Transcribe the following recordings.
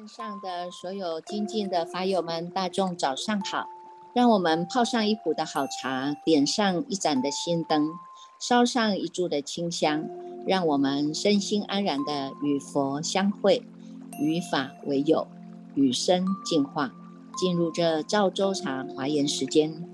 线上的所有精进的法友们，大众早上好！让我们泡上一壶的好茶，点上一盏的心灯，烧上一柱的清香，让我们身心安然的与佛相会，与法为友，与生进化，进入这赵州茶华严时间。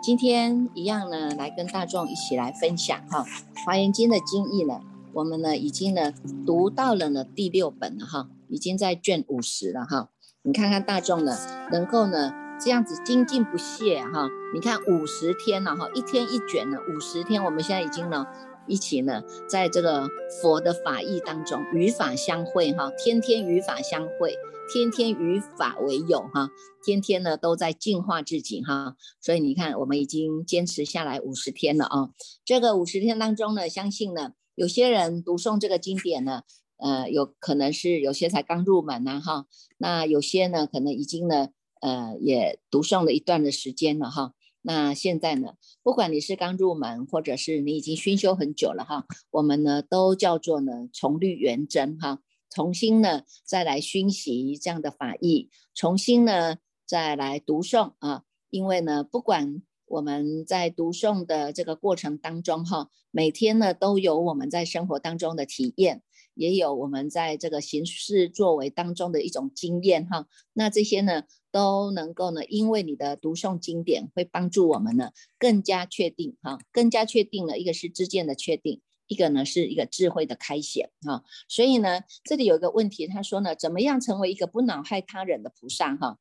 今天一样呢，来跟大众一起来分享哈《华严经》的经义呢，我们呢已经呢读到了呢第六本了哈。已经在卷五十了哈，你看看大众呢，能够呢这样子精进不懈哈，你看五十天了哈，一天一卷呢，五十天，我们现在已经呢一起呢在这个佛的法义当中与法相会哈，天天与法相会，天天与法为友哈，天天呢都在净化自己哈，所以你看我们已经坚持下来五十天了啊，这个五十天当中呢，相信呢有些人读诵这个经典呢。呃，有可能是有些才刚入门呐，哈，那有些呢，可能已经呢，呃，也读诵了一段的时间了，哈。那现在呢，不管你是刚入门，或者是你已经熏修很久了，哈，我们呢都叫做呢重律圆真，哈，重新呢再来熏习这样的法义，重新呢再来读诵啊，因为呢，不管我们在读诵的这个过程当中，哈，每天呢都有我们在生活当中的体验。也有我们在这个行事作为当中的一种经验哈，那这些呢都能够呢，因为你的读诵经典会帮助我们呢更加确定哈，更加确定了一个是知见的确定，一个呢是一个智慧的开显哈。所以呢，这里有一个问题，他说呢，怎么样成为一个不恼害他人的菩萨哈？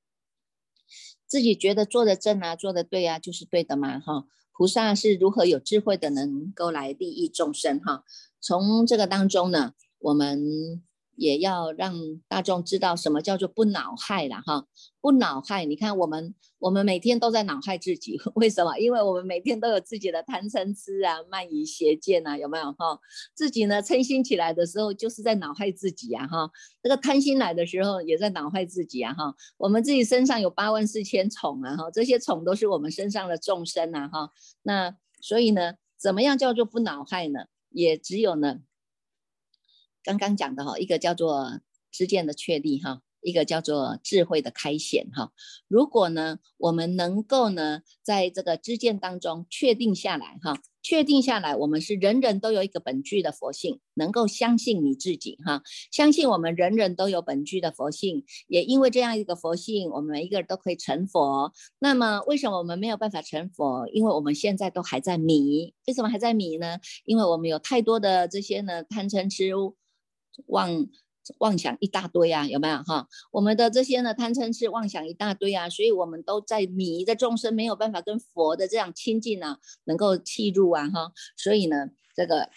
自己觉得做的正啊，做的对啊，就是对的嘛哈。菩萨是如何有智慧的，能够来利益众生哈？从这个当中呢。我们也要让大众知道什么叫做不恼害了哈，不恼害。你看我们，我们每天都在恼害自己，为什么？因为我们每天都有自己的贪嗔痴啊、慢疑邪见啊，有没有哈？自己呢嗔心起来的时候，就是在恼害自己啊哈。这个贪心来的时候，也在恼害自己啊哈。我们自己身上有八万四千宠啊哈，这些宠都是我们身上的众生啊哈。那所以呢，怎么样叫做不恼害呢？也只有呢。刚刚讲的哈，一个叫做知见的确立哈，一个叫做智慧的开显哈。如果呢，我们能够呢，在这个知见当中确定下来哈，确定下来，我们是人人都有一个本具的佛性，能够相信你自己哈，相信我们人人都有本具的佛性，也因为这样一个佛性，我们每一个人都可以成佛。那么为什么我们没有办法成佛？因为我们现在都还在迷。为什么还在迷呢？因为我们有太多的这些呢贪嗔痴。妄妄想一大堆啊，有没有哈？我们的这些呢贪嗔痴妄想一大堆啊，所以我们都在迷的众生没有办法跟佛的这样亲近呢，能够契入啊哈。所以呢，这个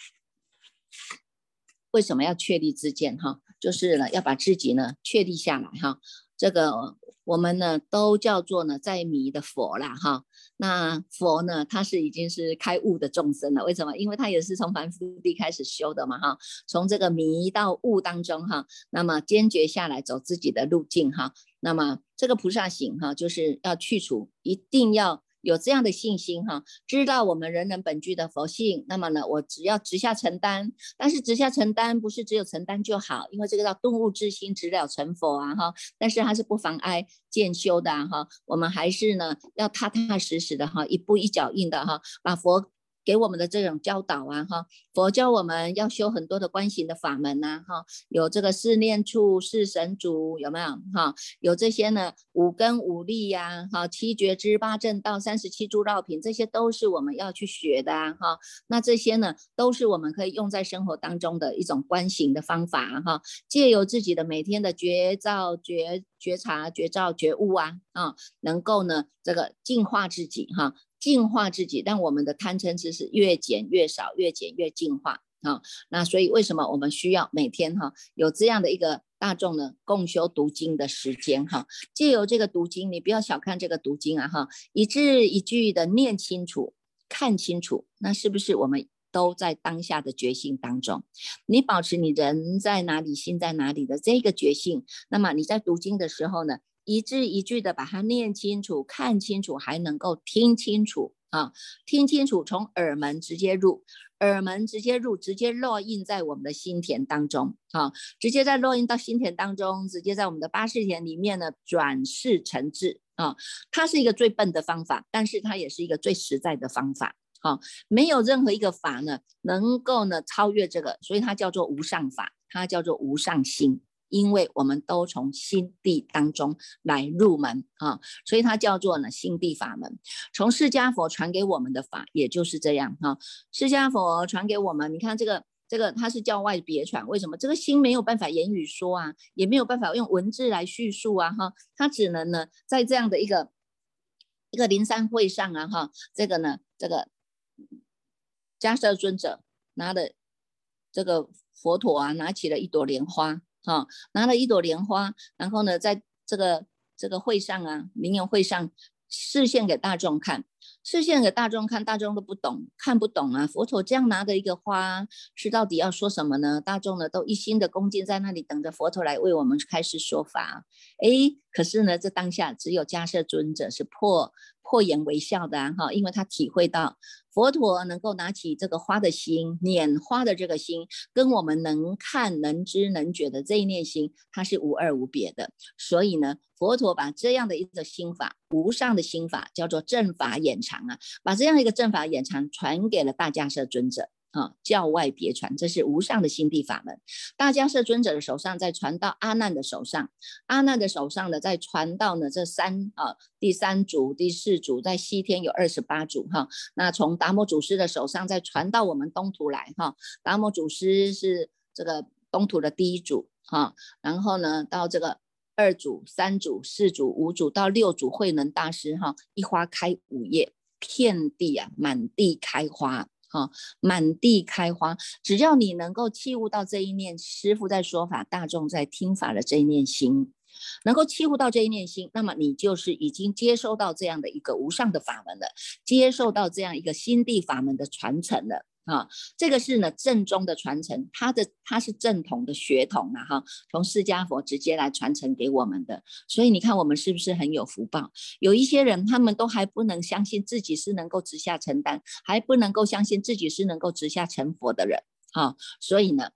为什么要确立自见哈？就是呢要把自己呢确立下来哈。这个我们呢都叫做呢在迷的佛啦哈。那佛呢，他是已经是开悟的众生了。为什么？因为他也是从凡夫地开始修的嘛，哈，从这个迷到悟当中，哈，那么坚决下来走自己的路径，哈，那么这个菩萨行，哈，就是要去除，一定要。有这样的信心哈，知道我们人人本具的佛性，那么呢，我只要直下承担，但是直下承担不是只有承担就好，因为这个叫顿悟之心，直了成佛啊哈。但是它是不妨碍渐修的哈，我们还是呢要踏踏实实的哈，一步一脚印的哈，把佛。给我们的这种教导啊，哈，佛教我们要修很多的观行的法门呐，哈，有这个四念处、四神主，有没有？哈，有这些呢，五根五力呀，哈，七觉知、八正道、三十七诸绕品，这些都是我们要去学的啊，哈。那这些呢，都是我们可以用在生活当中的一种观行的方法哈，借由自己的每天的觉照、觉觉察、觉照、觉悟啊，啊，能够呢，这个净化自己哈。净化自己，让我们的贪嗔痴是越减越少，越减越净化啊。那所以为什么我们需要每天哈有这样的一个大众呢共修读经的时间哈？借由这个读经，你不要小看这个读经啊哈，一字一句的念清楚、看清楚，那是不是我们都在当下的觉性当中？你保持你人在哪里，心在哪里的这个觉性，那么你在读经的时候呢？一字一句的把它念清楚、看清楚，还能够听清楚啊，听清楚，从耳门直接入，耳门直接入，直接落印在我们的心田当中啊，直接在落印到心田当中，直接在我们的八识田里面呢转世成智啊，它是一个最笨的方法，但是它也是一个最实在的方法。好，没有任何一个法呢能够呢超越这个，所以它叫做无上法，它叫做无上心。因为我们都从心地当中来入门啊，所以它叫做呢心地法门。从释迦佛传给我们的法，也就是这样哈。释迦佛传给我们，你看这个这个，它是教外别传，为什么？这个心没有办法言语说啊，也没有办法用文字来叙述啊哈，它只能呢在这样的一个一个灵山会上啊哈，这个呢这个迦摄尊者拿的这个佛陀啊，拿起了一朵莲花。啊，拿了一朵莲花，然后呢，在这个这个会上啊，名言会上示现给大众看，示现给大众看，大众都不懂，看不懂啊。佛陀这样拿的一个花，是到底要说什么呢？大众呢都一心的恭敬在那里等着佛陀来为我们开始说法。诶，可是呢，这当下只有迦摄尊者是破。破颜微笑的哈，因为他体会到佛陀能够拿起这个花的心，拈花的这个心，跟我们能看、能知、能觉的这一念心，它是无二无别的。所以呢，佛陀把这样的一个心法，无上的心法，叫做正法眼藏啊，把这样一个正法眼藏传给了大迦摄尊者。啊，教外别传，这是无上的心地法门。大迦摄尊者的手上，再传到阿难的手上，阿难的手上呢，再传到呢这三啊，第三组、第四组，在西天有二十八组哈。那从达摩祖师的手上，再传到我们东土来哈。达摩祖师是这个东土的第一组哈，然后呢，到这个二组、三组、四组、五组到六组慧能大师哈，一花开五叶，遍地啊，满地开花。哈，满地开花，只要你能够契悟到这一念，师傅在说法，大众在听法的这一念心，能够契悟到这一念心，那么你就是已经接收到这样的一个无上的法门了，接受到这样一个心地法门的传承了。啊，这个是呢正宗的传承，它的它是正统的血统啊，哈，从释迦佛直接来传承给我们的，所以你看我们是不是很有福报？有一些人他们都还不能相信自己是能够直下承担，还不能够相信自己是能够直下成佛的人，哈，所以呢，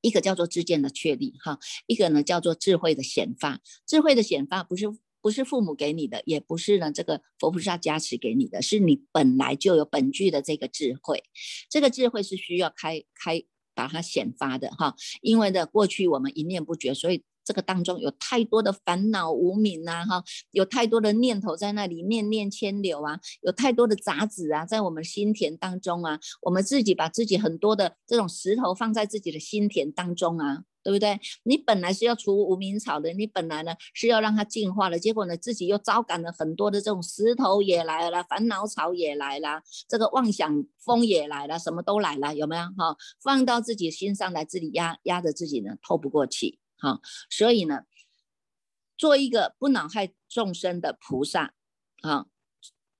一个叫做知见的确立，哈，一个呢叫做智慧的显发，智慧的显发不是。不是父母给你的，也不是呢这个佛菩萨加持给你的，是你本来就有本具的这个智慧。这个智慧是需要开开把它显发的哈，因为呢过去我们一念不绝，所以这个当中有太多的烦恼无明呐哈，有太多的念头在那里念念牵流啊，有太多的杂质啊在我们心田当中啊，我们自己把自己很多的这种石头放在自己的心田当中啊。对不对？你本来是要除无名草的，你本来呢是要让它净化的，结果呢自己又招感了很多的这种石头也来了，烦恼草也来了，这个妄想风也来了，什么都来了，有没有？哈，放到自己心上来，自己压压着自己呢，透不过气。哈，所以呢，做一个不恼害众生的菩萨，啊。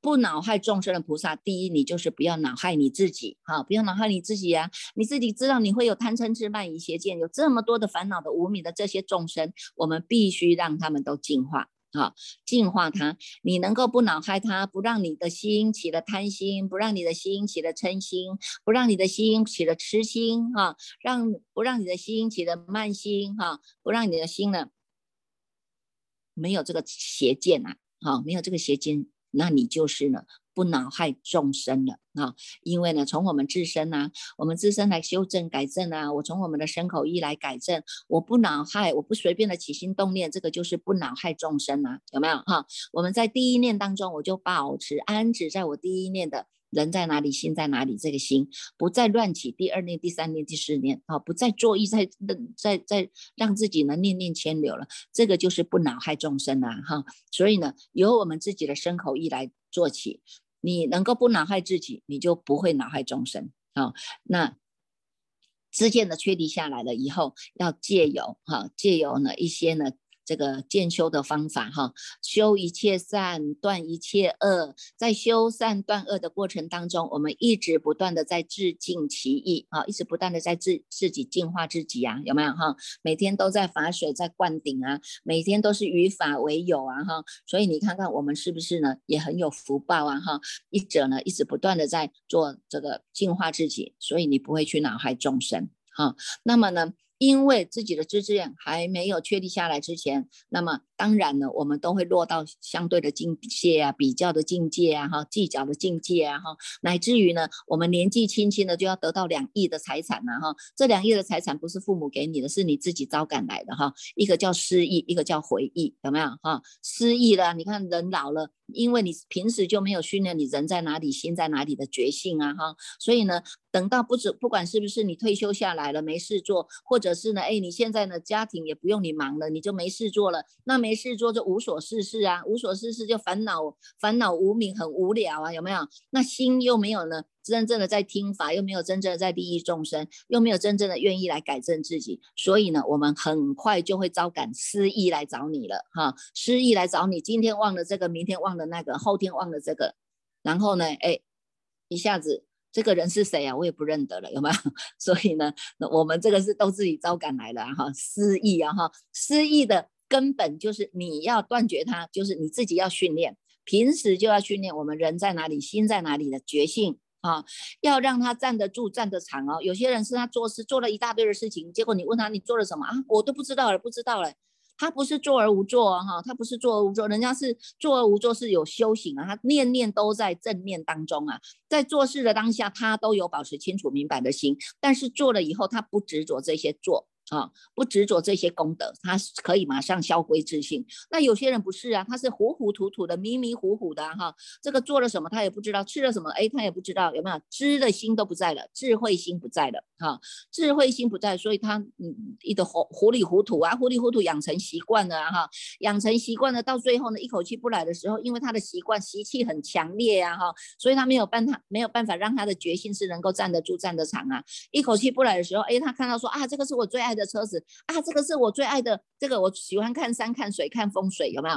不恼害众生的菩萨，第一，你就是不要恼害你自己，哈，不要恼害你自己呀。你自己知道你会有贪嗔痴慢疑邪见，有这么多的烦恼的无名的这些众生，我们必须让他们都净化，哈，净化他。你能够不恼害他，不让你的心起了贪心，不让你的心起了嗔心，不让你的心起了痴心，哈，让不让你的心起了慢心，哈，不让你的心呢没有这个邪见呐，哈，没有这个邪见。那你就是呢，不恼害众生了啊！因为呢，从我们自身啊，我们自身来修正改正啊，我从我们的身口意来改正，我不恼害，我不随便的起心动念，这个就是不恼害众生啊，有没有哈？我们在第一念当中，我就保持安止在我第一念的。人在哪里，心在哪里。这个心不再乱起，第二念、第三念、第四念，啊，不再作意，在在在让自己呢念念牵流了。这个就是不恼害众生啊，哈。所以呢，由我们自己的身口意来做起，你能够不恼害自己，你就不会恼害众生啊。那知见的确立下来了以后，要借由哈，借由呢一些呢这个渐修的方法哈，修一切善，断一切恶，在修善断恶的过程当中，我们一直不断的在自净其意啊，一直不断的在自自己净化自己啊，有没有哈？每天都在法水在灌顶啊，每天都是与法为友啊哈，所以你看看我们是不是呢，也很有福报啊哈？一者呢，一直不断的在做这个净化自己，所以你不会去恼害众生哈。那么呢？因为自己的知识还没有确立下来之前，那么当然呢，我们都会落到相对的境界啊、比较的境界啊、哈、计较的境界啊、哈，乃至于呢，我们年纪轻轻的就要得到两亿的财产了哈。这两亿的财产不是父母给你的，是你自己招赶来的哈。一个叫失忆，一个叫回忆，有没有哈？失忆了，你看人老了。因为你平时就没有训练你人在哪里心在哪里的觉性啊哈，所以呢，等到不止不管是不是你退休下来了没事做，或者是呢，哎，你现在呢家庭也不用你忙了，你就没事做了，那没事做就无所事事啊，无所事事就烦恼烦恼无名很无聊啊，有没有？那心又没有呢？真正的在听法，又没有真正的在利益众生，又没有真正的愿意来改正自己，所以呢，我们很快就会招感失意来找你了哈，失意来找你，今天忘了这个，明天忘了那个，后天忘了这个，然后呢，哎，一下子这个人是谁啊？我也不认得了，有没有？所以呢，那我们这个是都自己招感来的哈，失意啊哈，失意的根本就是你要断绝它，就是你自己要训练，平时就要训练我们人在哪里，心在哪里的觉性。啊，要让他站得住、站得长哦。有些人是他做事做了一大堆的事情，结果你问他你做了什么啊？我都不知道了，不知道了。他不是做而无坐哈，他不是做而无坐，人家是做而无坐是有修行啊。他念念都在正念当中啊，在做事的当下，他都有保持清楚明白的心，但是做了以后，他不执着这些做。啊，不执着这些功德，他可以马上消归自信。那有些人不是啊，他是糊糊涂涂的、迷迷糊糊的哈。这个做了什么他也不知道，吃了什么哎他也不知道，有没有知的心都不在了，智慧心不在了哈，智慧心不在，所以他嗯一个糊糊里糊涂啊，糊里糊涂养成习惯了哈，养成习惯了，到最后呢一口气不来的时候，因为他的习惯习气很强烈啊哈，所以他没有办法没有办法让他的决心是能够站得住、站得长啊。一口气不来的时候，哎他看到说啊这个是我最爱。的车子啊，这个是我最爱的，这个我喜欢看山看水看风水，有没有？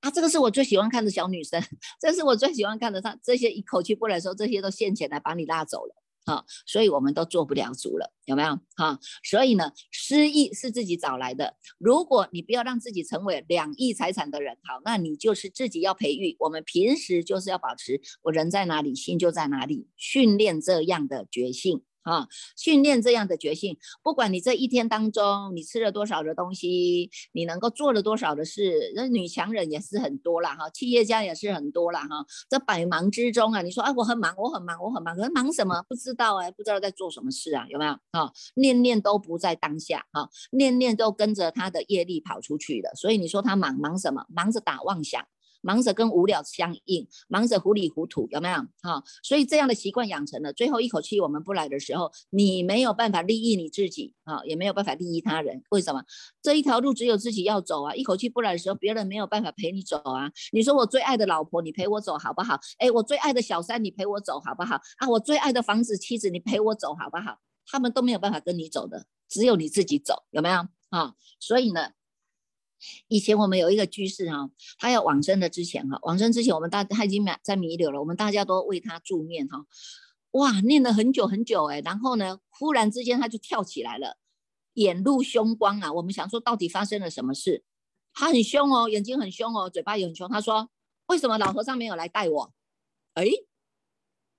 啊，这个是我最喜欢看的小女生，这是我最喜欢看的。她这些一口气不来的时候，这些都现钱来把你拉走了，哈，所以我们都做不了主了，有没有？哈，所以呢，失忆是自己找来的。如果你不要让自己成为两亿财产的人，好，那你就是自己要培育。我们平时就是要保持我人在哪里，心就在哪里，训练这样的觉性。啊，训练这样的决心，不管你这一天当中你吃了多少的东西，你能够做了多少的事，那女强人也是很多了哈，企业家也是很多了哈。这百忙之中啊，你说啊，我很忙，我很忙，我很忙，可是忙什么？不知道哎，不知道在做什么事啊，有没有？啊，念念都不在当下，哈，念念都跟着他的业力跑出去了。所以你说他忙忙什么？忙着打妄想。忙着跟无聊相应，忙着糊里糊涂，有没有？哈，所以这样的习惯养成了，最后一口气我们不来的时候，你没有办法利益你自己，啊，也没有办法利益他人。为什么？这一条路只有自己要走啊！一口气不来的时候，别人没有办法陪你走啊。你说我最爱的老婆，你陪我走好不好？哎，我最爱的小三，你陪我走好不好？啊，我最爱的房子、妻子，你陪我走好不好？他们都没有办法跟你走的，只有你自己走，有没有？啊，所以呢。以前我们有一个居士哈，他要往生的之前哈，往生之前我们大他已经在弥留了，我们大家都为他助念哈，哇，念了很久很久哎，然后呢，忽然之间他就跳起来了，眼露凶光啊，我们想说到底发生了什么事？他很凶哦，眼睛很凶哦，嘴巴也很凶，他说为什么老和尚没有来带我？哎。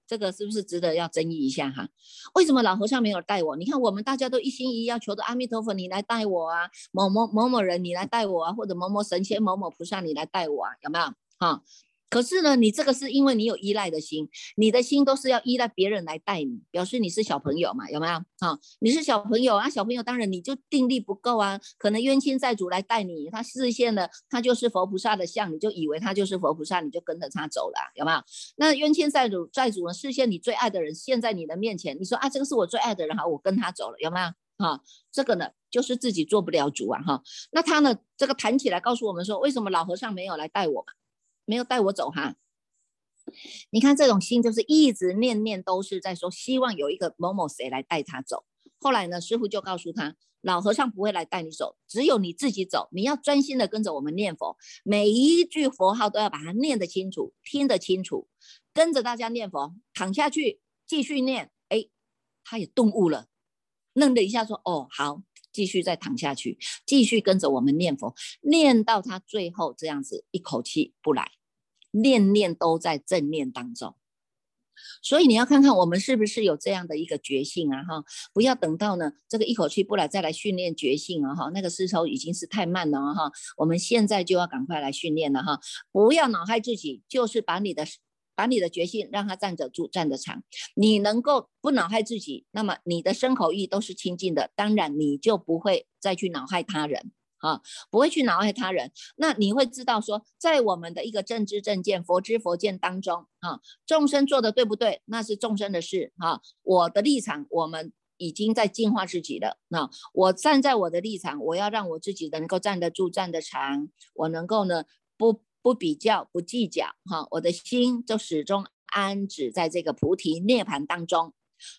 这个是不是值得要争议一下哈？为什么老和尚没有带我？你看我们大家都一心一意要求的阿弥陀佛，你来带我啊！某某某某人，你来带我啊！或者某某神仙、某某菩萨，你来带我啊？有没有？哈？可是呢，你这个是因为你有依赖的心，你的心都是要依赖别人来带你，表示你是小朋友嘛，有没有？啊，你是小朋友啊，小朋友当然你就定力不够啊，可能冤亲债主来带你，他视线的他就是佛菩萨的像，你就以为他就是佛菩萨，你就跟着他走了，有没有？那冤亲债主债主呢，视线你最爱的人现在你的面前，你说啊，这个是我最爱的人，好，我跟他走了，有没有？哈，这个呢，就是自己做不了主啊，哈。那他呢，这个谈起来告诉我们说，为什么老和尚没有来带我们？没有带我走哈，你看这种心就是一直念念都是在说，希望有一个某某谁来带他走。后来呢，师傅就告诉他，老和尚不会来带你走，只有你自己走。你要专心的跟着我们念佛，每一句佛号都要把它念得清楚，听得清楚，跟着大家念佛，躺下去继续念。哎，他也顿悟了，愣了一下，说：“哦，好，继续再躺下去，继续跟着我们念佛，念到他最后这样子一口气不来，念念都在正念当中。”所以你要看看我们是不是有这样的一个觉性啊哈，不要等到呢这个一口气不来再来训练觉性啊哈，那个时候已经是太慢了哈，我们现在就要赶快来训练了哈，不要恼害自己，就是把你的把你的决心让他站得住站得长，你能够不恼害自己，那么你的身口意都是清净的，当然你就不会再去恼害他人。啊，不会去恼害他人，那你会知道说，在我们的一个正知正见、佛知佛见当中，啊，众生做的对不对，那是众生的事，啊，我的立场，我们已经在净化自己了，那我站在我的立场，我要让我自己能够站得住、站得长，我能够呢，不不比较、不计较，哈，我的心就始终安止在这个菩提涅盘当中，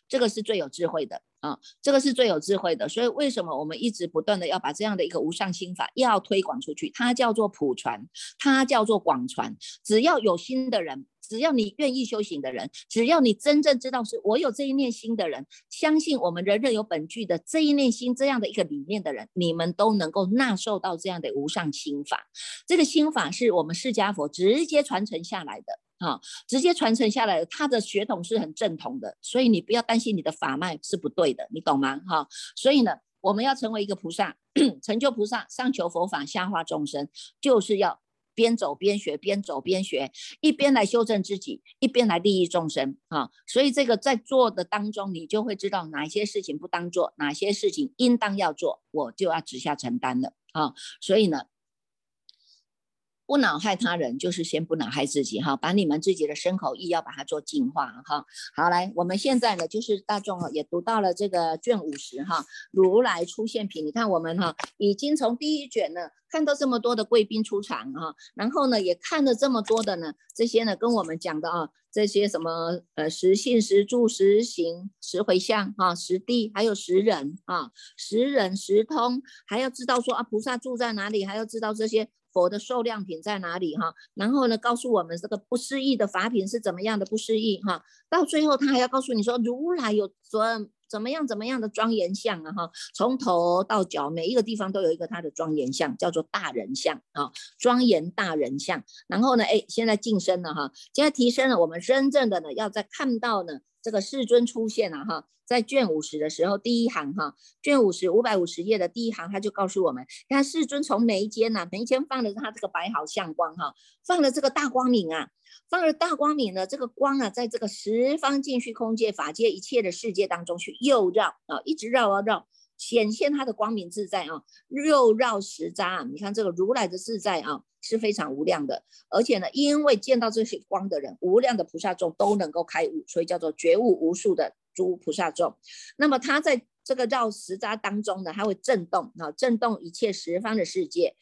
这个是最有智慧的。啊，这个是最有智慧的，所以为什么我们一直不断的要把这样的一个无上心法要推广出去？它叫做普传，它叫做广传。只要有心的人，只要你愿意修行的人，只要你真正知道是我有这一念心的人，相信我们人人有本具的这一念心这样的一个理念的人，你们都能够纳受到这样的无上心法。这个心法是我们释迦佛直接传承下来的。啊，直接传承下来，他的血统是很正统的，所以你不要担心你的法脉是不对的，你懂吗？哈，所以呢，我们要成为一个菩萨，成就菩萨，上求佛法，下化众生，就是要边走边学，边走边学，一边来修正自己，一边来利益众生啊。所以这个在做的当中，你就会知道哪些事情不当做，哪些事情应当要做，我就要直下承担了啊。所以呢。不恼害他人，就是先不恼害自己哈。把你们自己的身口意要把它做净化哈。好，来，我们现在呢，就是大众也读到了这个卷五十哈，如来出现品。你看我们哈，已经从第一卷呢看到这么多的贵宾出场哈，然后呢也看了这么多的呢这些呢跟我们讲的啊这些什么呃实性实住实行实回向哈实地还有实人啊实人实通，还要知道说啊菩萨住在哪里，还要知道这些。佛的受量品在哪里哈？然后呢，告诉我们这个不适意的法品是怎么样的不适意哈？到最后他还要告诉你说，如来有怎怎么样怎么样的庄严相啊哈？从头到脚每一个地方都有一个他的庄严相，叫做大人相啊，庄严大人相。然后呢，哎，现在晋升了哈，现在提升了，我们真正的呢，要在看到呢。这个世尊出现了哈，在卷五十的时候，第一行哈，卷五十五百五十页的第一行，他就告诉我们，看世尊从眉间呐，眉间放的他这个白毫相光哈，放了这个大光明啊，放了大光明呢，这个光啊，在这个十方尽虚空界法界一切的世界当中去又绕啊，一直绕啊绕。显现他的光明自在啊，又绕十匝，你看这个如来的自在啊是非常无量的，而且呢，因为见到这些光的人，无量的菩萨众都能够开悟，所以叫做觉悟无数的诸菩萨众。那么他在这个绕十匝当中呢，他会震动啊，震动一切十方的世界，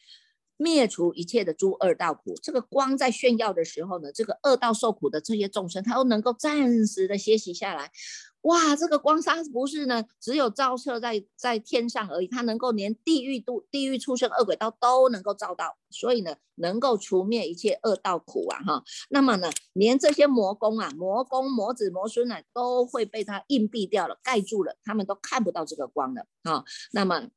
灭除一切的诸恶道苦。这个光在炫耀的时候呢，这个恶道受苦的这些众生，他都能够暂时的歇息下来。哇，这个光沙不是呢，只有照射在在天上而已，它能够连地狱度地狱出生恶鬼道都能够照到，所以呢，能够除灭一切恶道苦啊哈。那么呢，连这些魔宫啊、魔宫、魔子、魔孙呢，都会被它硬蔽掉了、盖住了，他们都看不到这个光了啊。那么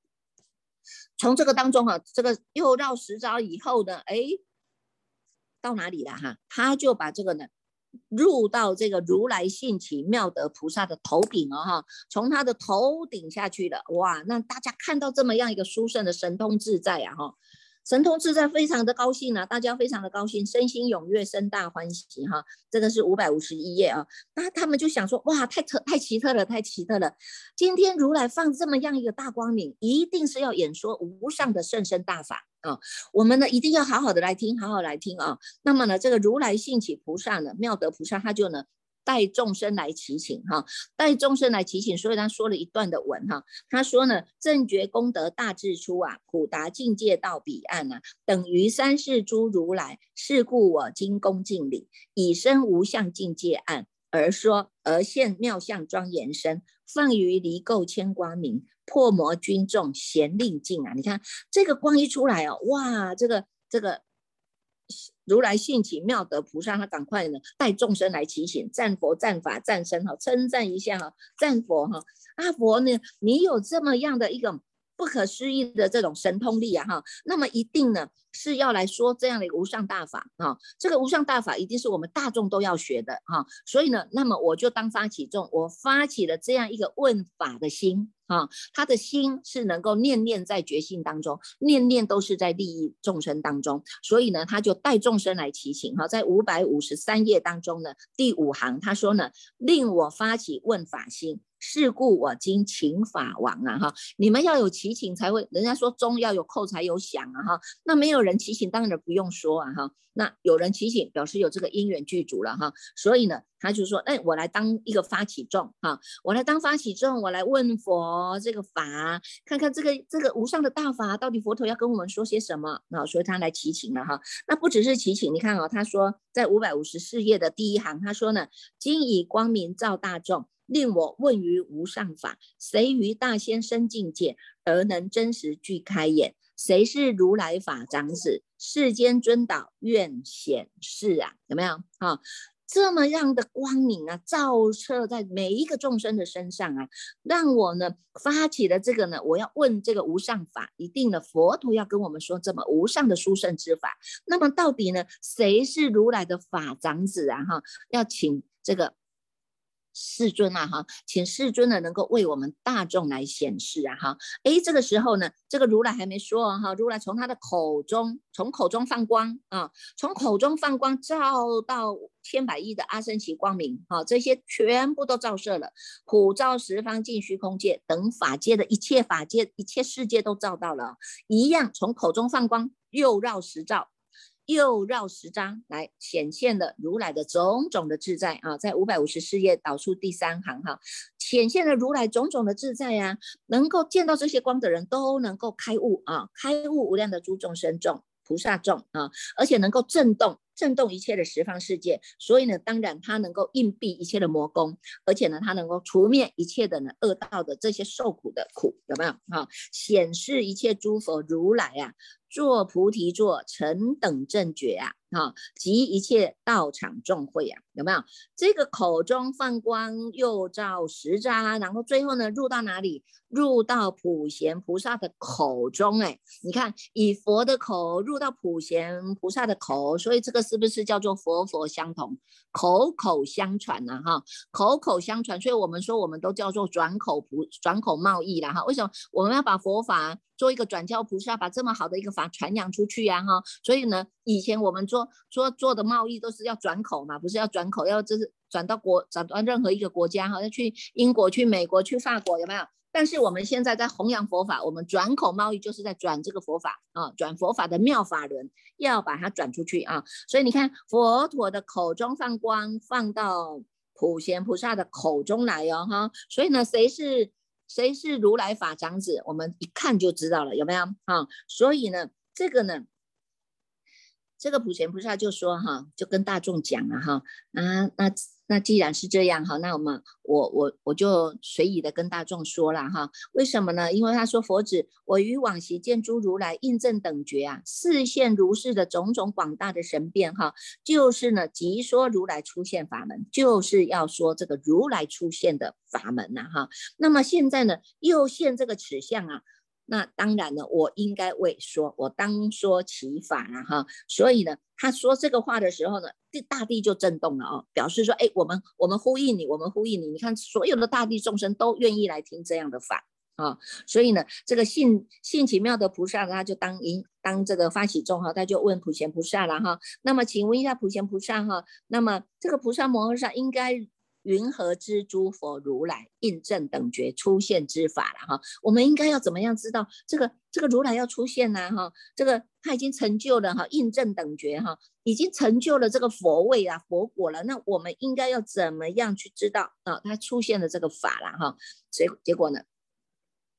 从这个当中啊，这个又绕十招以后呢，哎，到哪里了哈？他就把这个呢。入到这个如来性起妙德菩萨的头顶了哈，从他的头顶下去了，哇！那大家看到这么样一个殊胜的神通自在啊哈。神通自在，非常的高兴啊！大家非常的高兴，身心踊跃，生大欢喜哈！这个是五百五十一页啊。那他们就想说，哇，太特太奇特了，太奇特了！今天如来放这么样一个大光明，一定是要演说无上的甚深大法啊！我们呢，一定要好好的来听，好好来听啊！那么呢，这个如来兴起菩萨呢，妙德菩萨他就呢。带众生来祈请哈，带众生来祈请，所以他说了一段的文哈。他说呢，正觉功德大智出啊，普达境界到彼岸啊，等于三世诸如来。是故我今恭敬礼，以身无相境界岸，而说而现妙相庄严身，放于离垢千光明，破魔军众咸令尽啊！你看这个光一出来哦，哇，这个这个。如来性起妙德菩萨，他赶快呢带众生来提醒，赞佛、赞法、赞身哈，称赞一下哈，赞佛哈，阿佛呢，你有这么样的一个不可思议的这种神通力啊哈，那么一定呢是要来说这样的一个无上大法啊，这个无上大法一定是我们大众都要学的哈，所以呢，那么我就当发起众，我发起了这样一个问法的心。啊，他的心是能够念念在觉性当中，念念都是在利益众生当中，所以呢，他就带众生来祈请。哈，在五百五十三页当中呢，第五行他说呢，令我发起问法心。是故我今请法王啊哈，你们要有祈请才会，人家说钟要有扣才有响啊哈，那没有人祈请，当然不用说啊哈，那有人祈请，表示有这个因缘具足了哈，所以呢，他就说，哎，我来当一个发起众哈，我来当发起众，我来问佛这个法，看看这个这个无上的大法到底佛陀要跟我们说些什么啊，所以他来祈请了哈，那不只是祈请，你看啊，他说在五百五十四页的第一行，他说呢，今以光明照大众。令我问于无上法，谁于大仙生境界而能真实具开眼？谁是如来法长子？世间尊导愿显示啊！有没有？哈，这么样的光明啊，照射在每一个众生的身上啊，让我呢发起了这个呢，我要问这个无上法，一定的佛陀要跟我们说这么无上的殊胜之法。那么到底呢，谁是如来的法长子啊？哈，要请这个。世尊啊，哈，请世尊呢能够为我们大众来显示啊，哈，哎，这个时候呢，这个如来还没说哈，如来从他的口中，从口中放光啊，从口中放光照到千百亿的阿僧祇光明，哈，这些全部都照射了，普照十方尽虚空界等法界的一切法界一切世界都照到了，一样从口中放光，又绕十照。又绕十章来显现了如来的种种的自在啊，在五百五十四页导出第三行哈，显现了如来种种的自在呀，能够见到这些光的人都能够开悟啊，开悟无量的诸众生众菩萨众啊，而且能够震动。震动一切的十方世界，所以呢，当然它能够应蔽一切的魔功，而且呢，它能够除灭一切的呢恶道的这些受苦的苦，有没有？哈，显示一切诸佛如来啊，做菩提座，成等正觉啊，哈，及一切道场众会啊，有没有？这个口中放光，又照十匝，然后最后呢，入到哪里？入到普贤菩萨的口中，哎，你看，以佛的口入到普贤菩萨的口，所以这个。是不是叫做佛佛相同，口口相传呢？哈，口口相传，所以我们说我们都叫做转口菩转口贸易了哈。为什么我们要把佛法做一个转教菩萨，把这么好的一个法传扬出去呀？哈，所以呢，以前我们做做做的贸易都是要转口嘛，不是要转口，要就是转到国转到任何一个国家哈，要去英国、去美国、去法国，有没有？但是我们现在在弘扬佛法，我们转口贸易就是在转这个佛法啊，转佛法的妙法轮，要把它转出去啊。所以你看，佛陀的口中放光，放到普贤菩萨的口中来哦，哈。所以呢，谁是谁是如来法长子，我们一看就知道了，有没有啊？所以呢，这个呢，这个普贤菩萨就说哈，就跟大众讲了哈，啊，那。那既然是这样哈，那我们我我我就随意的跟大众说了哈，为什么呢？因为他说佛子，我于往昔见诸如来印证等觉啊，视现如是的种种广大的神变哈，就是呢，即说如来出现法门，就是要说这个如来出现的法门呐哈。那么现在呢，又现这个此相啊。那当然了，我应该为说，我当说其法了哈。所以呢，他说这个话的时候呢，地大地就震动了哦，表示说，哎，我们我们呼应你，我们呼应你。你看，所有的大地众生都愿意来听这样的法啊。所以呢，这个性性奇妙的菩萨，他就当因当这个发起众哈，他就问普贤菩萨了哈。那么，请问一下普贤菩萨哈，那么这个菩萨摩诃萨应该？云何知诸佛如来印证等觉出现之法了哈？我们应该要怎么样知道这个这个如来要出现呢？哈，这个他已经成就了哈，印证等觉哈，已经成就了这个佛位啊，佛果了。那我们应该要怎么样去知道啊？他出现的这个法了哈？结结果呢？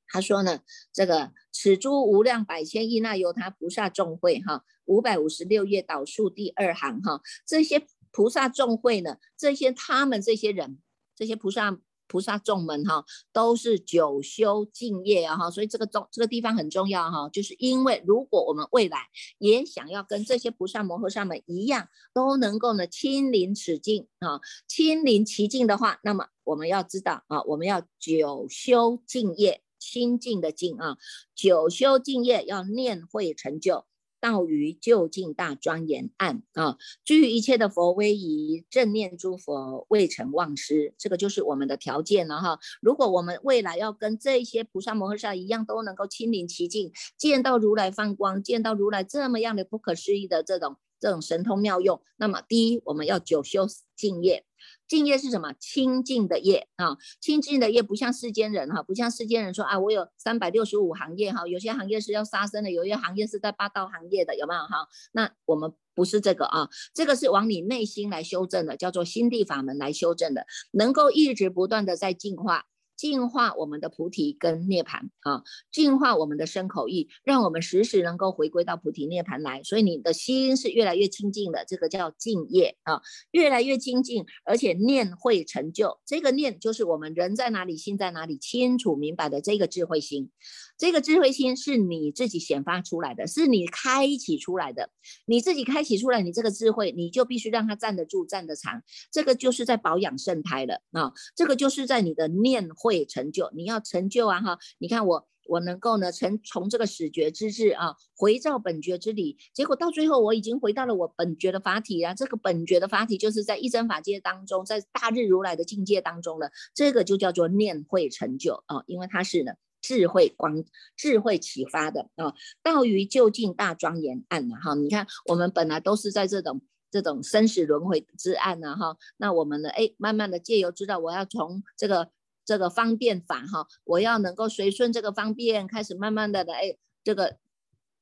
他说呢，这个此诸无量百千亿那由他菩萨众会哈，五百五十六页导数第二行哈，这些。菩萨众会呢，这些他们这些人，这些菩萨。菩萨众们哈，都是九修净业啊哈，所以这个重这个地方很重要哈，就是因为如果我们未来也想要跟这些菩萨摩诃萨们一样，都能够呢亲临此境啊，亲临其境的话，那么我们要知道啊，我们要九修净业，清净的净啊，九修净业要念会成就。道于究竟大庄严岸啊，居于一切的佛威仪，正念诸佛未曾忘失，这个就是我们的条件了哈。如果我们未来要跟这些菩萨摩诃萨一样，都能够亲临其境，见到如来放光，见到如来这么样的不可思议的这种这种神通妙用，那么第一，我们要久修净业。净业是什么？清净的业啊，清净的业不像世间人哈，不像世间人说啊，我有三百六十五行业哈，有些行业是要杀生的，有些行业是在霸道行业的，有没有哈？那我们不是这个啊，这个是往你内心来修正的，叫做心地法门来修正的，能够一直不断的在进化。净化我们的菩提跟涅槃啊，净化我们的身口意，让我们时时能够回归到菩提涅槃来。所以你的心是越来越清净的，这个叫净业啊，越来越清净，而且念会成就。这个念就是我们人在哪里，心在哪里，清楚明白的这个智慧心。这个智慧心是你自己显发出来的，是你开启出来的。你自己开启出来，你这个智慧，你就必须让它站得住、站得长。这个就是在保养圣胎了啊！这个就是在你的念会会成就，你要成就啊哈！你看我，我能够呢，从从这个始觉之智啊，回照本觉之理，结果到最后我已经回到了我本觉的法体啊。这个本觉的法体就是在一真法界当中，在大日如来的境界当中了。这个就叫做念会成就啊，因为它是呢。智慧光，智慧启发的啊，道于究竟大庄严岸呐哈，你看我们本来都是在这种这种生死轮回之岸呐哈，那我们呢哎，慢慢的借由知道我要从这个这个方便法哈，我要能够随顺这个方便，开始慢慢的来，这个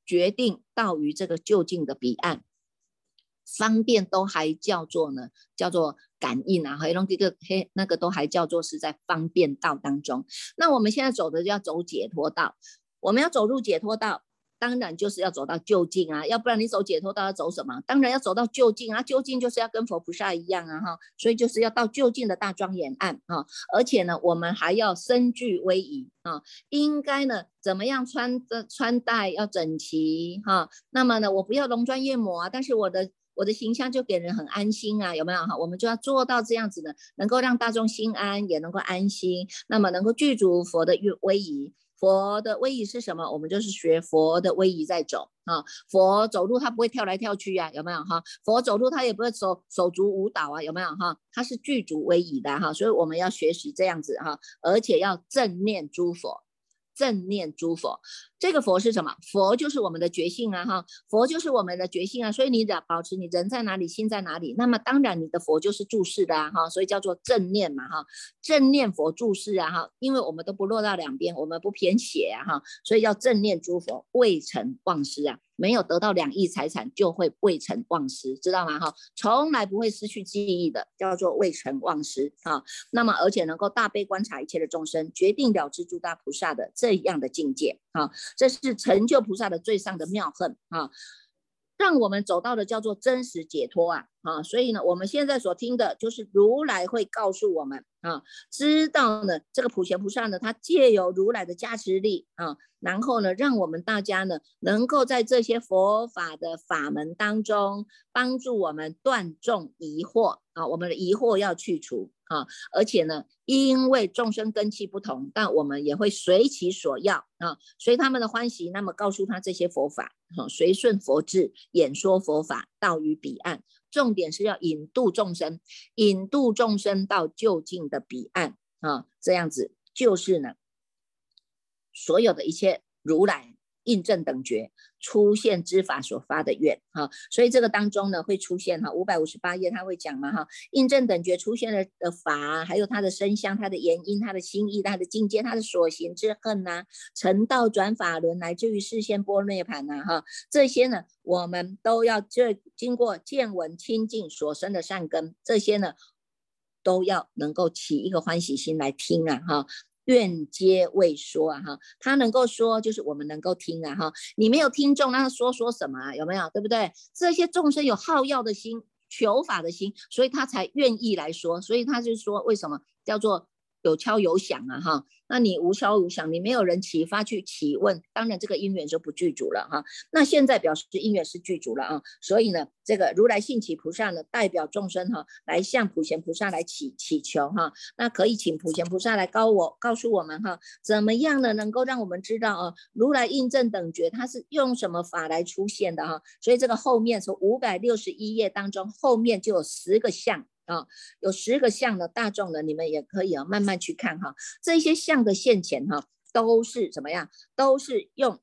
决定到于这个就近的彼岸。方便都还叫做呢，叫做感应啊，还有这个嘿，那个都还叫做是在方便道当中。那我们现在走的要走解脱道，我们要走入解脱道。当然就是要走到就近啊，要不然你走解脱道要走什么？当然要走到就近啊，就近就是要跟佛菩萨一样啊哈，所以就是要到就近的大庄严岸啊，而且呢，我们还要身具威仪啊，应该呢怎么样穿的穿戴要整齐哈，那么呢我不要浓妆艳抹啊，但是我的我的形象就给人很安心啊，有没有哈？我们就要做到这样子的，能够让大众心安，也能够安心，那么能够具足佛的威仪。佛的威仪是什么？我们就是学佛的威仪在走啊。佛走路他不会跳来跳去呀，有没有哈？佛走路他也不会手手足舞蹈啊，有没有哈？他是具足威仪的哈，所以我们要学习这样子哈，而且要正念诸佛。正念诸佛，这个佛是什么？佛就是我们的觉性啊，哈，佛就是我们的觉性啊，所以你得保持你人在哪里，心在哪里，那么当然你的佛就是注视的啊，哈，所以叫做正念嘛，哈，正念佛注视啊，哈，因为我们都不落到两边，我们不偏斜啊，哈，所以要正念诸佛，未曾忘失啊。没有得到两亿财产就会未曾忘失，知道吗？哈，从来不会失去记忆的，叫做未曾忘失啊。那么，而且能够大悲观察一切的众生，决定了知诸大菩萨的这样的境界啊，这是成就菩萨的最上的妙恨啊。让我们走到的叫做真实解脱啊啊！所以呢，我们现在所听的就是如来会告诉我们啊，知道呢这个普贤菩萨呢，他借由如来的加持力啊，然后呢，让我们大家呢能够在这些佛法的法门当中，帮助我们断众疑惑啊，我们的疑惑要去除。啊，而且呢，因为众生根器不同，但我们也会随其所要啊，随他们的欢喜，那么告诉他这些佛法，哈，随顺佛智演说佛法，到于彼岸。重点是要引渡众生，引渡众生到就近的彼岸啊，这样子就是呢，所有的一切如来。印证等觉出现之法所发的愿哈，所以这个当中呢会出现哈五百五十八页他会讲嘛哈，印证等觉出现了的法，还有他的身相、他的言音、他的心意、他的境界、他的所行之恨呐，成道转法轮，乃至于视线波涅盘呐哈，这些呢我们都要这经过见闻清净所生的善根，这些呢都要能够起一个欢喜心来听啊哈。愿皆未说啊哈，他能够说，就是我们能够听啊哈。你没有听众，那他说说什么啊？有没有？对不对？这些众生有好药的心，求法的心，所以他才愿意来说。所以他就说，为什么叫做？有敲有响啊，哈，那你无敲无响，你没有人启发去启问，当然这个因缘就不具足了哈。那现在表示因缘是具足了啊，所以呢，这个如来信起菩萨呢，代表众生哈，来向普贤菩萨来祈祈求哈。那可以请普贤菩萨来告我告诉我们哈，怎么样呢，能够让我们知道啊，如来印证等觉，它是用什么法来出现的哈？所以这个后面从五百六十一页当中，后面就有十个相。啊，有十个像的大众的，你们也可以啊，慢慢去看哈。这些像的现前哈，都是怎么样？都是用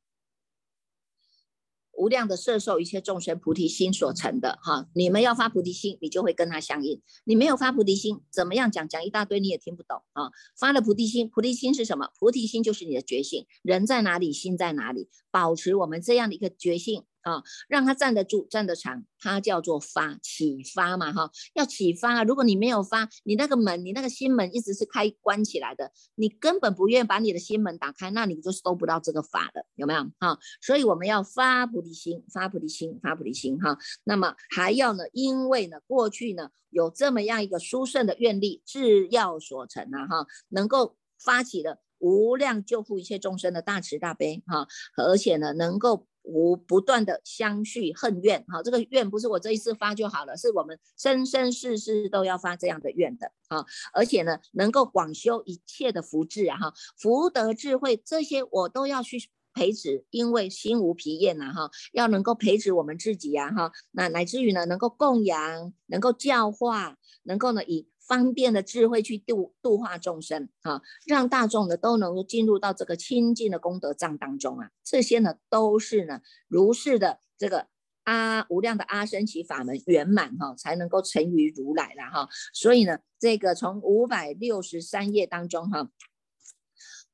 无量的摄受一切众生菩提心所成的哈。你们要发菩提心，你就会跟他相应；你没有发菩提心，怎么样讲讲一大堆你也听不懂啊。发了菩提心，菩提心是什么？菩提心就是你的觉性，人在哪里，心在哪里，保持我们这样的一个觉性。啊，让他站得住，站得长，它叫做发启发嘛，哈，要启发啊。如果你没有发，你那个门，你那个心门一直是开关起来的，你根本不愿意把你的心门打开，那你就收不到这个法的，有没有？哈，所以我们要发菩提心，发菩提心，发菩提心，哈。那么还要呢，因为呢，过去呢有这么样一个殊胜的愿力，智要所成啊，哈，能够发起的无量救护一切众生的大慈大悲，哈，而且呢，能够。无不断的相续恨怨，哈，这个怨不是我这一次发就好了，是我们生生世世都要发这样的怨的，啊，而且呢，能够广修一切的福智啊，哈，福德智慧这些我都要去培植，因为心无疲厌呐，哈，要能够培植我们自己呀，哈，那乃至于呢，能够供养，能够教化，能够呢以。方便的智慧去度度化众生啊，让大众呢都能够进入到这个清净的功德藏当中啊，这些呢都是呢如是的这个阿无量的阿僧祇法门圆满哈，才能够成于如来了哈。所以呢，这个从五百六十三页当中哈，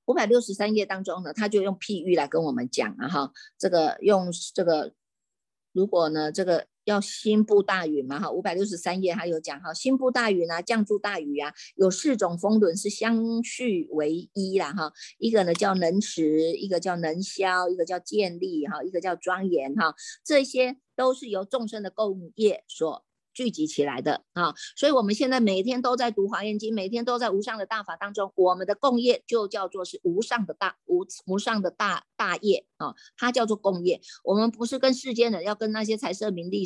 五百六十三页当中呢，他就用譬喻来跟我们讲啊哈，这个用这个如果呢这个。要心不大雨嘛哈，五百六十三页还有讲哈，心不大雨呢，降住大雨啊，有四种风轮是相续为一啦哈，一个呢叫能持，一个叫能消，一个叫建立哈，一个叫庄严哈，这些都是由众生的共业所聚集起来的啊，所以我们现在每天都在读华严经，每天都在无上的大法当中，我们的共业就叫做是无上的大无无上的大大业啊，它叫做共业。我们不是跟世间人要跟那些财色名利、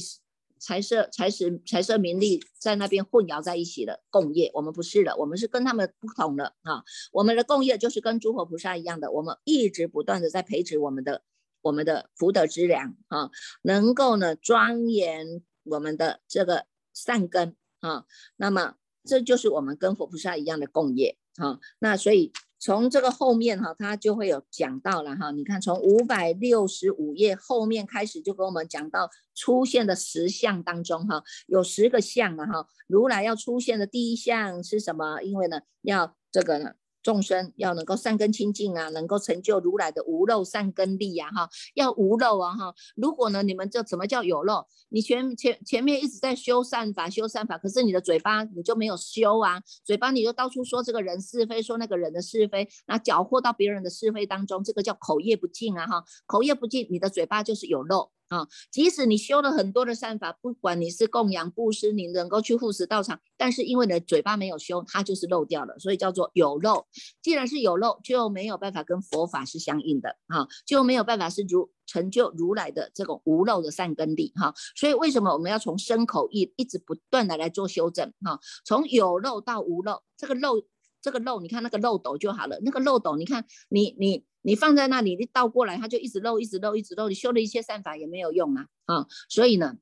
财色财食财色名利在那边混淆在一起的共业，我们不是的，我们是跟他们不同的啊。我们的共业就是跟诸佛菩萨一样的，我们一直不断的在培植我们的我们的福德之粮啊，能够呢庄严。我们的这个善根啊，那么这就是我们跟佛菩萨一样的共业啊。那所以从这个后面哈，他就会有讲到了哈。你看从五百六十五页后面开始，就跟我们讲到出现的十相当中哈，有十个相啊哈。如来要出现的第一项是什么？因为呢，要这个呢。众生要能够善根清净啊，能够成就如来的无漏善根力呀，哈，要无漏啊，哈。如果呢，你们这怎么叫有漏？你前前前面一直在修善法，修善法，可是你的嘴巴你就没有修啊，嘴巴你就到处说这个人是非，说那个人的是非，那搅和到别人的是非当中，这个叫口业不净啊，哈，口业不净，你的嘴巴就是有漏。啊，即使你修了很多的善法，不管你是供养布施，你能够去护持道场，但是因为你的嘴巴没有修，它就是漏掉了，所以叫做有漏。既然是有漏，就没有办法跟佛法是相应的啊，就没有办法是如成就如来的这种无漏的善根力哈。所以为什么我们要从身口意一直不断的来做修正哈？从有漏到无漏，这个漏这个漏，你看那个漏斗就好了，那个漏斗，你看你你。你放在那里，你倒过来，它就一直漏，一直漏，一直漏。你修了一切善法也没有用啊！啊，所以呢，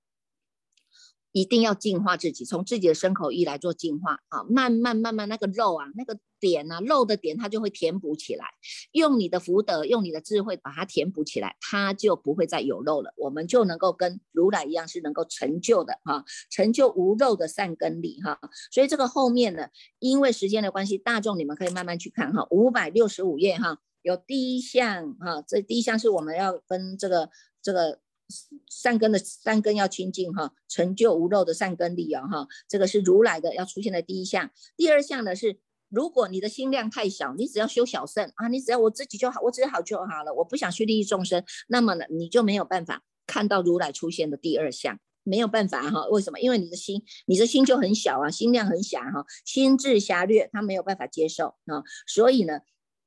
一定要净化自己，从自己的身口意来做净化啊！慢慢慢慢，那个漏啊，那个点啊，漏的点，它就会填补起来。用你的福德，用你的智慧把它填补起来，它就不会再有漏了。我们就能够跟如来一样，是能够成就的哈，成就无漏的善根力哈。所以这个后面呢，因为时间的关系，大众你们可以慢慢去看哈，五百六十五页哈。有第一项哈，这第一项是我们要跟这个这个善根的善根要清净哈，成就无漏的善根力啊哈，这个是如来的要出现的第一项。第二项呢是，如果你的心量太小，你只要修小圣啊，你只要我自己就好，我只要好就好了，我不想去利益众生，那么呢你就没有办法看到如来出现的第二项没有办法哈，为什么？因为你的心，你的心就很小啊，心量很狭哈，心智狭略，他没有办法接受啊，所以呢，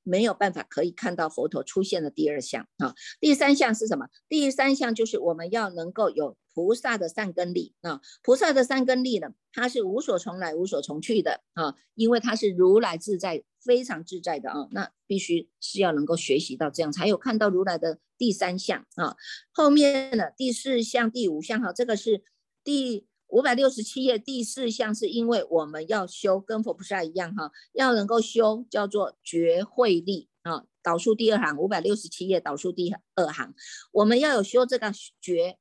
没有办法可以看到佛陀出现的第二项啊。第三项是什么？第三项就是我们要能够有菩萨的善根力啊。菩萨的善根力呢，它是无所从来、无所从去的啊，因为它是如来自在、非常自在的啊。那必须是要能够学习到这样，才有看到如来的。第三项啊，后面的第四项、第五项哈，这个是第五百六十七页第四项，是因为我们要修，跟佛菩萨一样哈，要能够修叫做觉慧力啊。导数第二行，五百六十七页导数第二行，我们要有修这个觉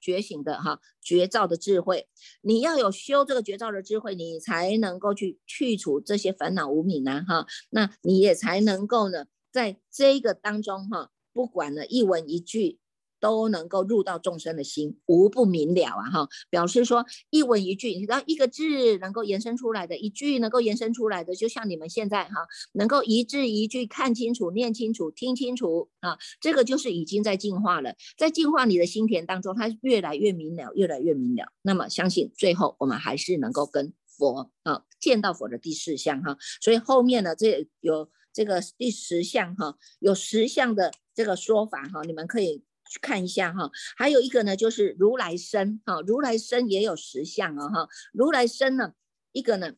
觉醒的哈，觉照的智慧。你要有修这个觉照的智慧，你才能够去去除这些烦恼无明啊哈，那你也才能够呢，在这个当中哈。不管呢一文一句都能够入到众生的心，无不明了啊！哈，表示说一文一句，你知道一个字能够延伸出来的，一句能够延伸出来的，就像你们现在哈，能够一字一句看清楚、念清楚、听清楚啊，这个就是已经在进化了，在进化你的心田当中，它越来越明了，越来越明了。那么相信最后我们还是能够跟佛啊见到佛的第四项哈，所以后面呢这有这个第十项哈，有十项的。这个说法哈，你们可以去看一下哈。还有一个呢，就是如来身哈，如来身也有十相啊哈。如来身呢，一个呢，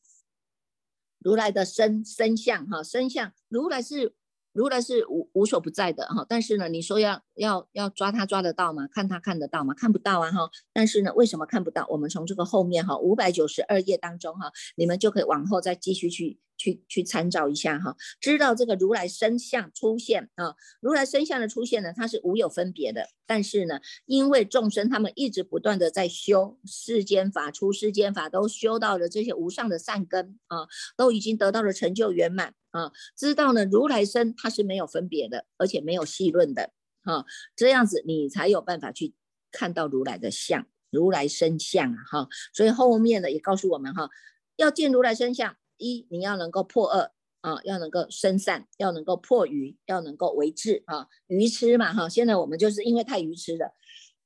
如来的身身相哈，身相如来是如来是无无所不在的哈。但是呢，你说要要要抓他抓得到吗？看他看得到吗？看不到啊哈。但是呢，为什么看不到？我们从这个后面哈，五百九十二页当中哈，你们就可以往后再继续去。去去参照一下哈，知道这个如来身相出现啊，如来身相的出现呢，它是无有分别的。但是呢，因为众生他们一直不断的在修世间法、出世间法，都修到了这些无上的善根啊，都已经得到了成就圆满啊。知道呢，如来身它是没有分别的，而且没有细论的哈，这样子你才有办法去看到如来的相，如来身相啊哈。所以后面呢也告诉我们哈，要见如来身相。一，你要能够破恶啊，要能够生善，要能够破愚，要能够为智啊。愚痴嘛哈，现在我们就是因为太愚痴了，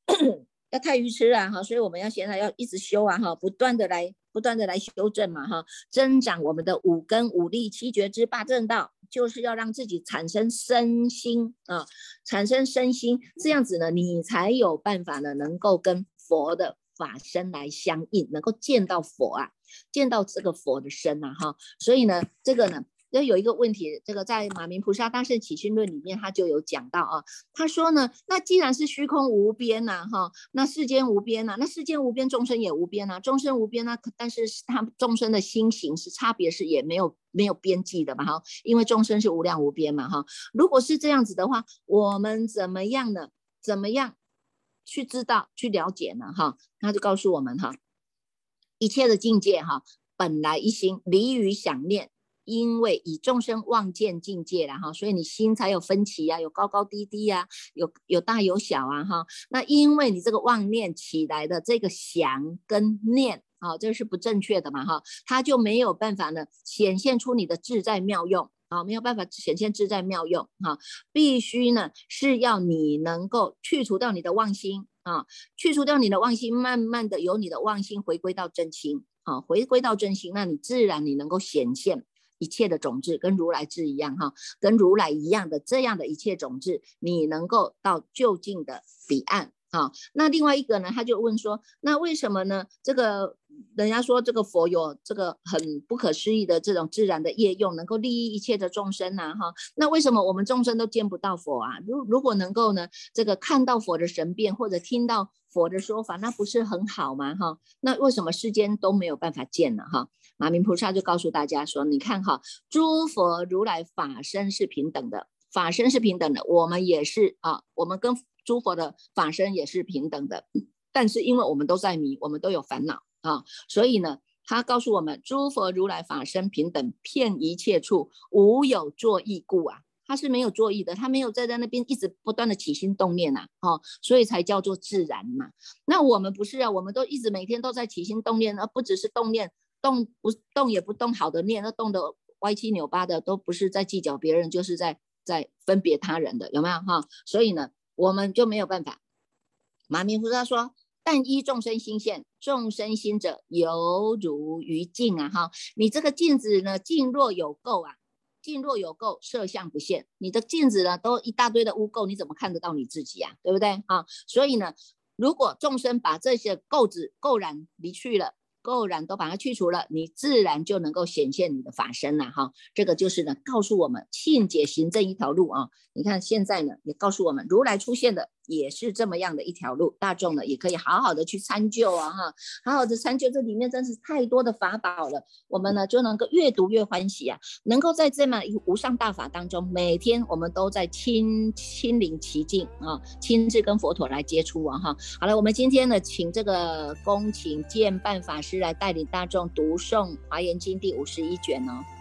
要太愚痴了哈，所以我们要现在要一直修啊哈，不断的来，不断的来修正嘛哈，增长我们的五根五力七觉之八正道，就是要让自己产生身心啊，产生身心，这样子呢，你才有办法呢，能够跟佛的法身来相应，能够见到佛啊。见到这个佛的身呐，哈，所以呢，这个呢，要有一个问题，这个在马明菩萨大圣起心论里面，他就有讲到啊，他说呢，那既然是虚空无边呐，哈，那世间无边呐，那世间无边，众生也无边呐，众生无边呐，但是他众生的心行是差别是也没有没有边际的嘛，哈，因为众生是无量无边嘛，哈，如果是这样子的话，我们怎么样呢？怎么样去知道去了解呢？哈，他就告诉我们哈。一切的境界哈，本来一心离于想念，因为以众生望见境界了哈，所以你心才有分歧呀，有高高低低呀，有有大有小啊哈。那因为你这个妄念起来的这个想跟念啊，这是不正确的嘛哈，它就没有办法呢显现出你的自在妙用啊，没有办法显现自在妙用哈，必须呢是要你能够去除掉你的妄心。啊，去除掉你的妄心，慢慢的由你的妄心回归到真心，啊，回归到真心，那你自然你能够显现一切的种子，跟如来智一样，哈，跟如来一样的这样的一切种子，你能够到就近的彼岸。啊，那另外一个呢，他就问说，那为什么呢？这个人家说这个佛有这个很不可思议的这种自然的业用，能够利益一切的众生呐，哈，那为什么我们众生都见不到佛啊？如如果能够呢，这个看到佛的神变或者听到佛的说法，那不是很好吗？哈，那为什么世间都没有办法见呢？哈，马明菩萨就告诉大家说，你看哈，诸佛如来法身是平等的，法身是平等的，我们也是啊，我们跟。诸佛的法身也是平等的，但是因为我们都在迷，我们都有烦恼啊，所以呢，他告诉我们，诸佛如来法身平等，遍一切处，无有作意故啊，他是没有作意的，他没有在在那边一直不断的起心动念呐，哦，所以才叫做自然嘛。那我们不是啊，我们都一直每天都在起心动念，而不只是动念，动不动也不动好的念，那动的歪七扭八的，都不是在计较别人，就是在在分别他人的，有没有哈？所以呢。我们就没有办法。马明菩萨说：“但依众生心现，众生心者犹如于镜啊！哈，你这个镜子呢，镜若有垢啊，镜若有垢，色相不现。你的镜子呢，都一大堆的污垢，你怎么看得到你自己啊？对不对啊？所以呢，如果众生把这些垢子垢染离去了。垢染都把它去除了，你自然就能够显现你的法身了哈。这个就是呢，告诉我们信解行这一条路啊。你看现在呢，也告诉我们如来出现的。也是这么样的一条路，大众呢也可以好好的去参究啊，哈，好好的参究，这里面真是太多的法宝了，我们呢就能够越读越欢喜啊，能够在这么一无上大法当中，每天我们都在亲亲临其境啊，亲自跟佛陀来接触啊，哈，好了，我们今天呢，请这个恭请见办法师来带领大众读诵《华严经》第五十一卷哦。